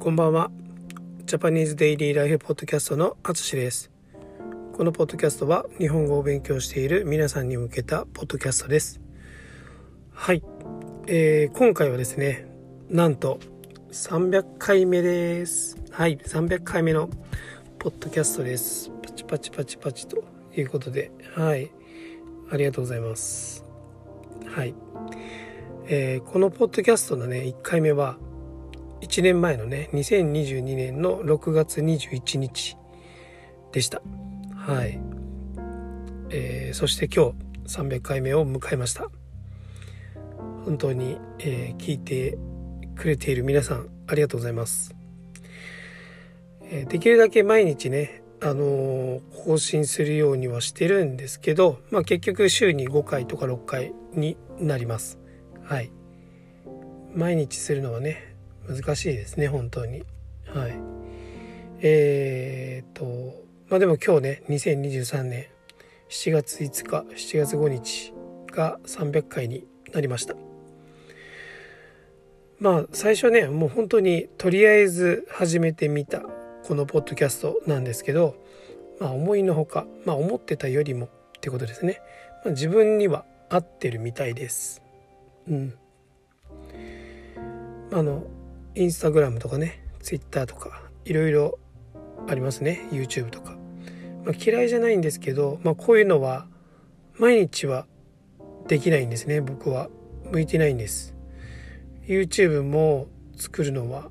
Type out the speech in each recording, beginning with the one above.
こんばんは。ジャパニーズデイリーライフポッドキャストのあつしです。このポッドキャストは日本語を勉強している皆さんに向けたポッドキャストです。はい。えー今回はですね、なんと300回目です。はい。300回目のポッドキャストです。パチパチパチパチということで、はい。ありがとうございます。はい。えーこのポッドキャストのね、1回目は、1年前のね2022年の6月21日でした。はい、えーそして今日300回目を迎えました。本当に、えー聞いてくれている皆さんありがとうございます、えーできるだけ毎日ねあの更新するようにはしてるんですけど、まあ、結局週に5回とか6回になります。はい。毎日するのはね難しいですね本当に。はい。えー、っとまあでも今日ね2023年7月5日7月5日が300回になりました。まあ最初ねもう本当にとりあえず始めてみたこのポッドキャストなんですけどまあ思いのほかまあ思ってたよりもってことですね、まあ、自分には合ってるみたいです。うん。あのインスタグラムとかねツイッターとかいろいろありますね YouTube とか、まあ、嫌いじゃないんですけど、まあ、こういうのは毎日はできないんですね僕は。向いてないんです。YouTube も作るのは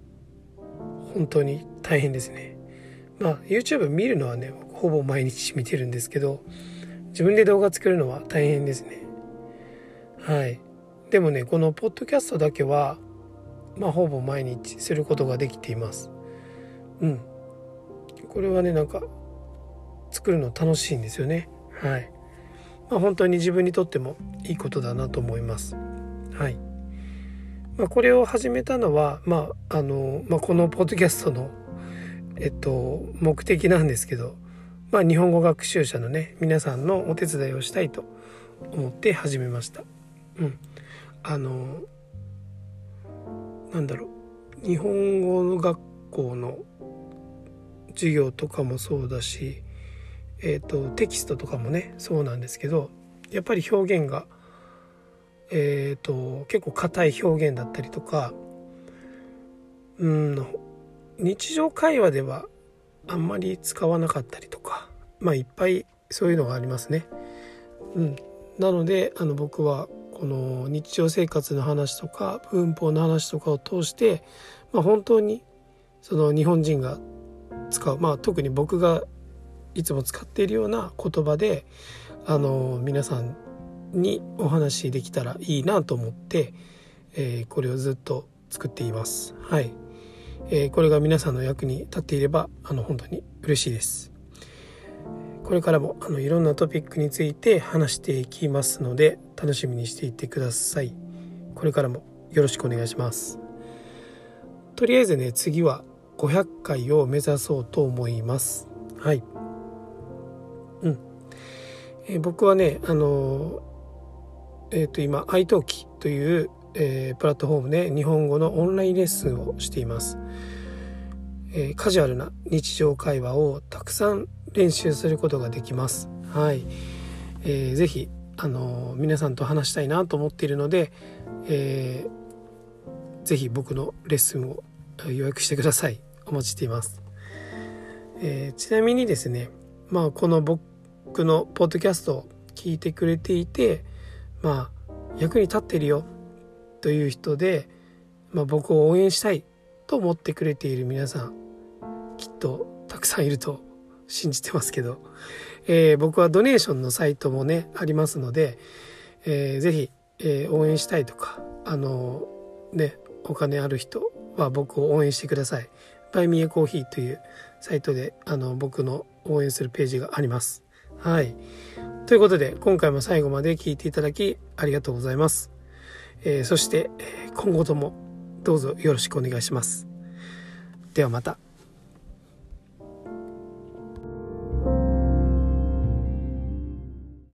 本当に大変ですね。まあ YouTube 見るのはねほぼ毎日見てるんですけど自分で動画作るのは大変ですね。はい。でもねこのポッドキャストだけはまあ、ほぼ毎日することができています。うん。これはね、なんか、作るの楽しいんですよね。はい。まあ、本当に自分にとってもいいことだなと思います。はい。まあ、これを始めたのは、まあ、あの、まあ、このポッドキャストの、えっと、目的なんですけど、まあ、日本語学習者のね、皆さんのお手伝いをしたいと思って始めました。うん。あの、なんだろう日本語の学校の授業とかもそうだし、えー、とテキストとかもねそうなんですけどやっぱり表現が、えー、と結構硬い表現だったりとかうん日常会話ではあんまり使わなかったりとかまあいっぱいそういうのがありますね。うん、なのであの僕はこの日常生活の話とか文法の話とかを通して、まあ、本当にその日本人が使う、まあ、特に僕がいつも使っているような言葉であの皆さんにお話しできたらいいなと思って、えーこれをずっと作っています。はい、えーこれが皆さんの役に立っていればあの本当に嬉しいです。これからもあのいろんなトピックについて話していきますので楽しみにしていてください。これからもよろしくお願いします。とりあえずね次は500回を目指そうと思います。はい。うん。え僕はねあのえっ、と今 iTalki という、えープラットフォームで日本語のオンラインレッスンをしています。えカジュアルな日常会話をたくさん練習することができます。はい、えーぜひあの皆さんと話したいなと思っているので、えーぜひ僕のレッスンを予約してください。お待ちしています。えーちなみにですね、まあこの僕のポッドキャストを聞いてくれていて、まあ役に立ってるよという人で、まあ、僕を応援したいと思ってくれている皆さんきっとたくさんいると信じてますけど、えー僕はドネーションのサイトもねありますので、えーぜひ、えー応援したいとかあのねお金ある人は僕を応援してください。バイミーコーヒーというサイトであの僕の応援するページがあります。はい。ということで今回も最後まで聞いていただきありがとうございます。えーそして今後ともどうぞよろしくお願いします。ではまた。